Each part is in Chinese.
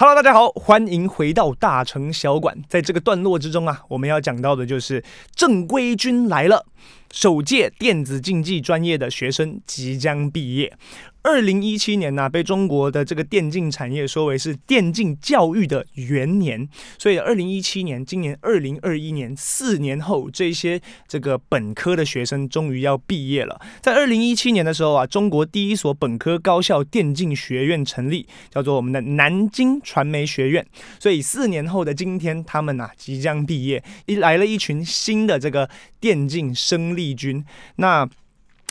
Hello，大家好，欢迎回到大城小馆。在这个段落之中啊，我们要讲到的就是正规军来了，首届电子竞技专业的学生即将毕业。二零一七年呢、被中国的这个电竞产业说为是电竞教育的元年，所以二零一七年，今年二零二一年，四年后，这些这个本科的学生终于要毕业了。在二零一七年的时候啊，中国第一所本科高校电竞学院成立，叫做我们的南京传媒学院。所以四年后的今天，他们啊即将毕业，一来了一群新的这个电竞生力军。那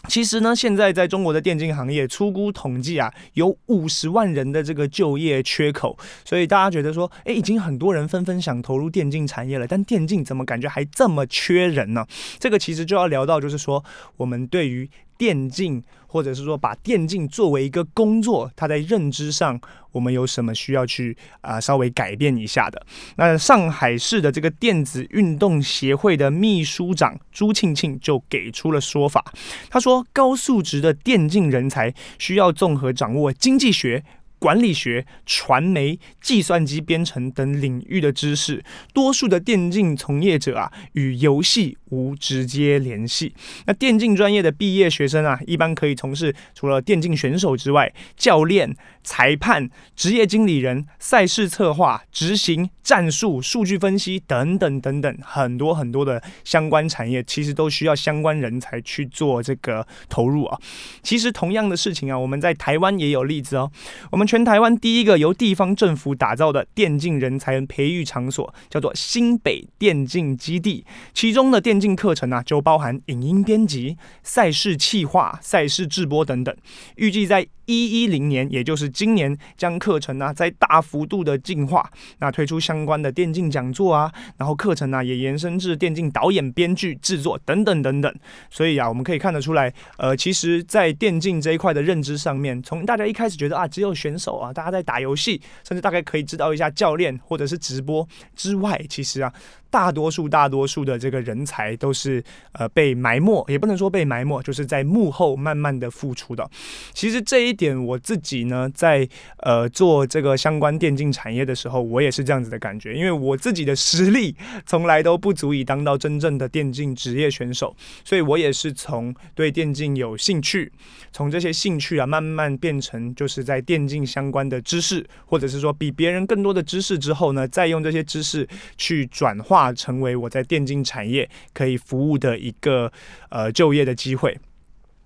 其实呢，现在在中国的电竞行业，初估统计啊，有五十万人的这个就业缺口，所以大家觉得说，哎，已经很多人纷纷想投入电竞产业了，但电竞怎么感觉还这么缺人呢？这个其实就要聊到，就是说，我们对于电竞，或者是说把电竞作为一个工作，它在认知上，我们有什么需要去啊、稍微改变一下的？那上海市的这个电子运动协会的秘书长朱庆庆就给出了说法，他说，高素质的电竞人才需要综合掌握经济学。管理学、传媒、计算机编程等领域的知识，多数的电竞从业者啊，与游戏无直接联系。那电竞专业的毕业学生啊，一般可以从事除了电竞选手之外，教练、裁判、职业经理人、赛事策划、执行、战术、数据分析等等等等，很多很多的相关产业，其实都需要相关人才去做这个投入啊。其实同样的事情啊，我们在台湾也有例子哦，我们。全台湾第一个由地方政府打造的电竞人才培育场所，叫做新北电竞基地。其中的电电竞课程啊，就包含影音编辑、赛事企划、赛事制播等等。预计在一一零年，也就是今年，将课程呢再大幅度的进化，那推出相关的电竞讲座啊，然后课程呢也延伸至电竞导演、编剧、制作等等等等。所以啊，我们可以看得出来，呃，其实，在电竞这一块的认知上面，从大家一开始觉得啊，只有选手啊，大家在打游戏，甚至大概可以知道一下教练或者是直播之外，其实啊。大多数大多数的这个人才都是呃被埋没，也不能说被埋没，就是在幕后慢慢的付出的。其实这一点我自己呢，在呃做这个相关电竞产业的时候，我也是这样子的感觉，因为我自己的实力从来都不足以当到真正的电竞职业选手，所以我也是从对电竞有兴趣，从这些兴趣啊慢慢变成就是在电竞相关的知识，或者是说比别人更多的知识之后呢，再用这些知识去转化。化成为我在电竞产业可以服务的一个呃就业的机会。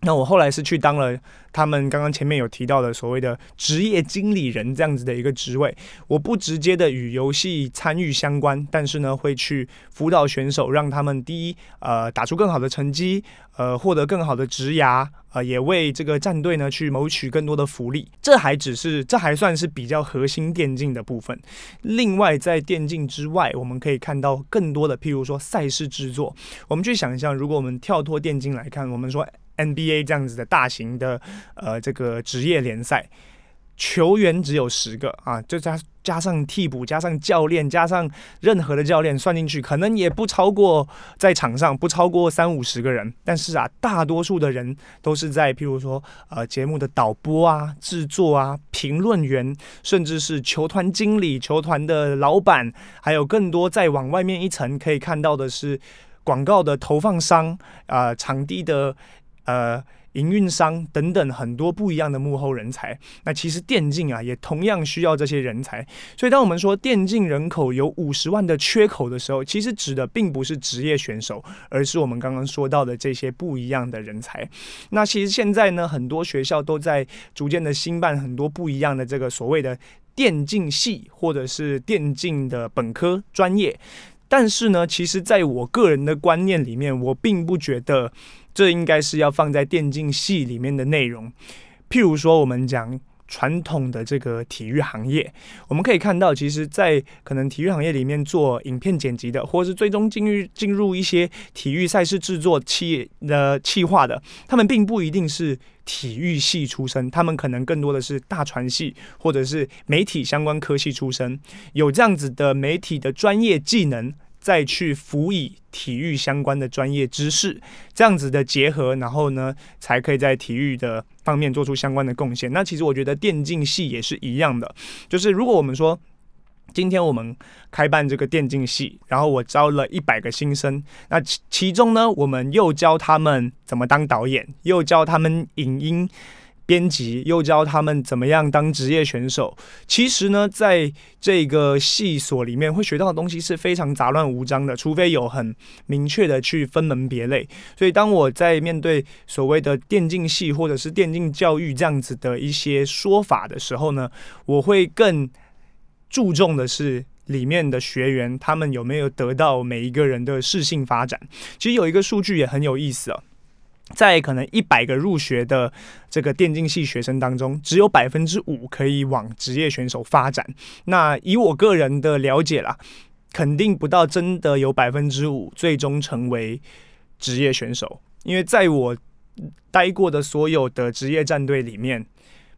那我后来是去当了他们刚刚前面有提到的所谓的职业经理人这样子的一个职位。我不直接的与游戏参与相关，但是呢会去辅导选手，让他们第一呃打出更好的成绩，呃获得更好的职涯。呃，也为这个战队呢去谋取更多的福利，这还只是，这还算是比较核心电竞的部分。另外，在电竞之外，我们可以看到更多的，譬如说赛事制作。我们去想象，如果我们跳脱电竞来看，我们说 NBA 这样子的大型的呃这个职业联赛。球员只有十个啊，就加加上替补，加上教练，加上任何的教练算进去，可能也不超过在场上不超过三五十个人。但是啊，大多数的人都是在譬如说呃节目的导播啊、制作啊、评论员，甚至是球团经理、球团的老板，还有更多再往外面一层可以看到的是广告的投放商啊、场地的呃。营运商等等很多不一样的幕后人才，那其实电竞啊也同样需要这些人才。所以当我们说电竞人口有五十万的缺口的时候，其实指的并不是职业选手，而是我们刚刚说到的这些不一样的人才。那其实现在呢，很多学校都在逐渐的兴办很多不一样的这个所谓的电竞系或者是电竞的本科专业。但是呢，其实在我个人的观念里面，我并不觉得。这应该是要放在电竞系里面的内容，譬如说，我们讲传统的这个体育行业，我们可以看到，其实，在可能体育行业里面做影片剪辑的，或是最终进入进入一些体育赛事制作企业的企划的，他们并不一定是体育系出身，他们可能更多的是大传系或者是媒体相关科系出身，有这样子的媒体的专业技能。再去辅以体育相关的专业知识，这样子的结合，然后呢，才可以在体育的方面做出相关的贡献。那其实我觉得电竞系也是一样的，就是如果我们说今天我们开办这个电竞系，然后我招了一百个新生，那其其中呢，我们又教他们怎么当导演，又教他们影音。编辑又教他们怎么样当职业选手。其实呢，在这个系所里面会学到的东西是非常杂乱无章的，除非有很明确的去分门别类。所以，当我在面对所谓的电竞系或者是电竞教育这样子的一些说法的时候呢，我会更注重的是里面的学员他们有没有得到每一个人的适性发展。其实有一个数据也很有意思啊。在可能一百个入学的这个电竞系学生当中，只有百分之五可以往职业选手发展。那以我个人的了解啦，肯定不到真的有百分之五最终成为职业选手，因为在我待过的所有的职业战队里面。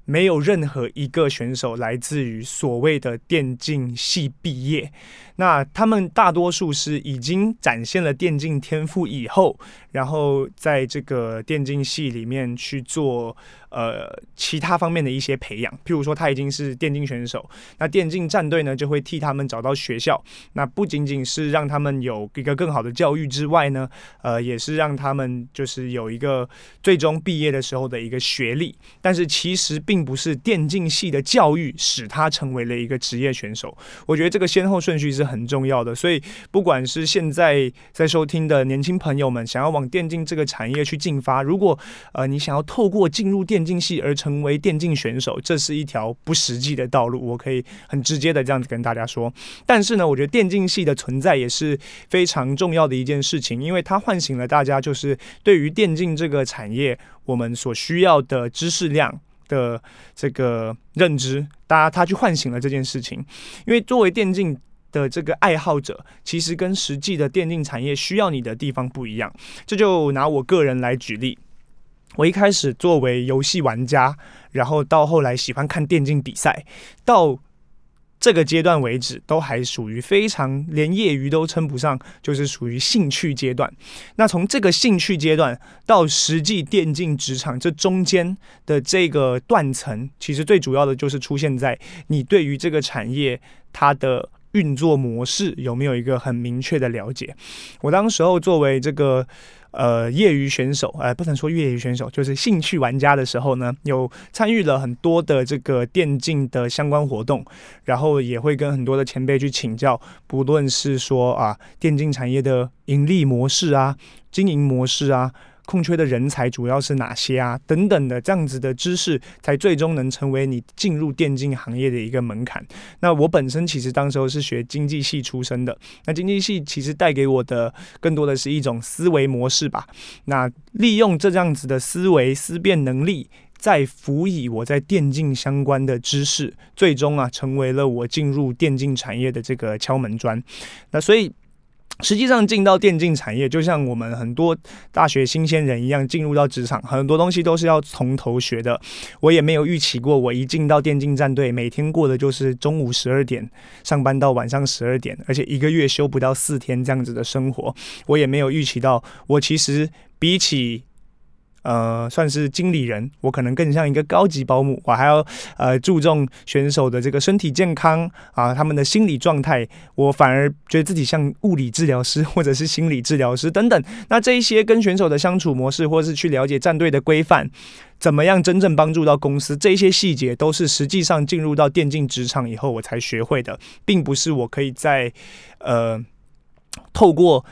没有任何一个选手来自于所谓的电竞系毕业，那他们大多数是已经展现了电竞天赋以后，然后在这个电竞系里面去做。呃，其他方面的一些培养，譬如说他已经是电竞选手，那电竞战队呢就会替他们找到学校，那不仅仅是让他们有一个更好的教育之外呢，呃，也是让他们就是有一个最终毕业的时候的一个学历。但是其实并不是电竞系的教育使他成为了一个职业选手。我觉得这个先后顺序是很重要的。所以不管是现在在收听的年轻朋友们，想要往电竞这个产业去进发，如果呃你想要透过进入电电竞系而成为电竞选手，这是一条不实际的道路。我可以很直接的这样子跟大家说。但是呢，我觉得电竞系的存在也是非常重要的一件事情，因为它唤醒了大家，就是对于电竞这个产业，我们所需要的知识量的这个认知，大家他去唤醒了这件事情。因为作为电竞的这个爱好者，其实跟实际的电竞产业需要你的地方不一样。这就拿我个人来举例。我一开始作为游戏玩家，然后到后来喜欢看电竞比赛，到这个阶段为止，都还属于非常连业余都称不上，就是属于兴趣阶段。那从这个兴趣阶段到实际电竞职场，这中间的这个断层，其实最主要的就是出现在你对于这个产业它的运作模式有没有一个很明确的了解。我当时候作为这个。呃，业余选手，呃，不能说业余选手，就是兴趣玩家的时候呢，有参与了很多的这个电竞的相关活动，然后也会跟很多的前辈去请教，不论是说啊，电竞产业的盈利模式啊，经营模式啊。空缺的人才主要是哪些啊？等等的这样子的知识，才最终能成为你进入电竞行业的一个门槛。那我本身其实当时候是学经济系出身的，那经济系其实带给我的更多的是一种思维模式吧。那利用这样子的思维思辨能力，再辅以我在电竞相关的知识，最终啊成为了我进入电竞产业的这个敲门砖。那所以。实际上进到电竞产业，就像我们很多大学新鲜人一样，进入到职场，很多东西都是要从头学的。我也没有预期过，我一进到电竞战队，每天过的就是中午十二点上班到晚上十二点，而且一个月休不到四天这样子的生活。我也没有预期到，我其实比起。呃，算是经理人，我可能更像一个高级保姆，我还要呃注重选手的这个身体健康啊，他们的心理状态，我反而觉得自己像物理治疗师或者是心理治疗师等等。那这一些跟选手的相处模式，或是去了解战队的规范，怎么样真正帮助到公司，这些细节都是实际上进入到电竞职场以后我才学会的，并不是我可以在呃透过。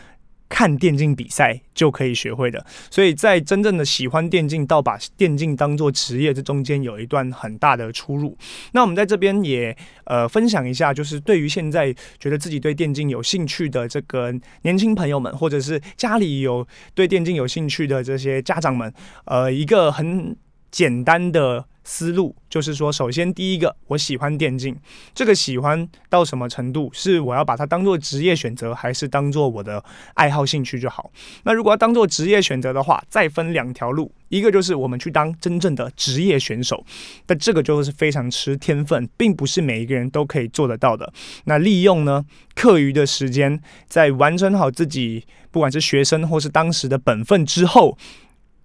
看电竞比赛就可以学会的，所以在真正的喜欢电竞到把电竞当做职业，这中间有一段很大的出入。那我们在这边也呃分享一下，就是对于现在觉得自己对电竞有兴趣的这个年轻朋友们，或者是家里有对电竞有兴趣的这些家长们，呃，一个很简单的。思路就是说，首先第一个，我喜欢电竞，这个喜欢到什么程度？是我要把它当做职业选择，还是当做我的爱好兴趣就好？那如果要当做职业选择的话，再分两条路，一个就是我们去当真正的职业选手，但这个就是非常吃天分，并不是每一个人都可以做得到的。那利用呢，课余的时间，在完成好自己不管是学生或是当时的本分之后。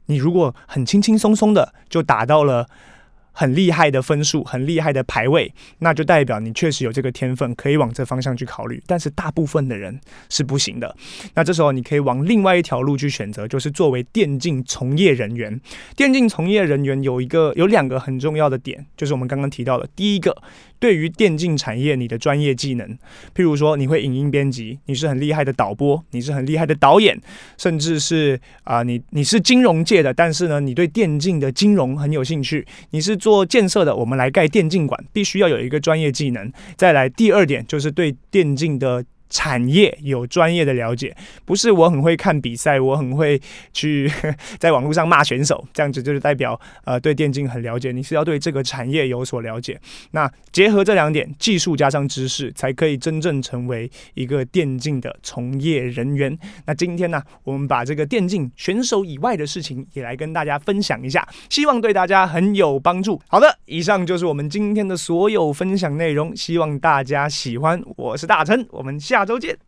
你如果很轻轻松松的就达到了。很厉害的分数，很厉害的排位，那就代表你确实有这个天分，可以往这方向去考虑。但是大部分的人是不行的。那这时候你可以往另外一条路去选择，就是作为电竞从业人员。电竞从业人员有一个有两个很重要的点，就是我们刚刚提到的，第一个。对于电竞产业，你的专业技能，譬如说你会影音编辑，你是很厉害的导播，你是很厉害的导演，甚至是啊、你你是金融界的，但是呢，你对电竞的金融很有兴趣，你是做建设的，我们来盖电竞馆，必须要有一个专业技能。再来第二点就是对电竞的。产业有专业的了解，不是我很会看比赛，我很会去 在网络上骂选手，这样子就是代表呃对电竞很了解。你是要对这个产业有所了解，那结合这两点，技术加上知识，才可以真正成为一个电竞的从业人员。那今天呢，我们把这个电竞选手以外的事情也来跟大家分享一下，希望对大家很有帮助。好的，以上就是我们今天的所有分享内容，希望大家喜欢。我是大陈，我们下。下周见。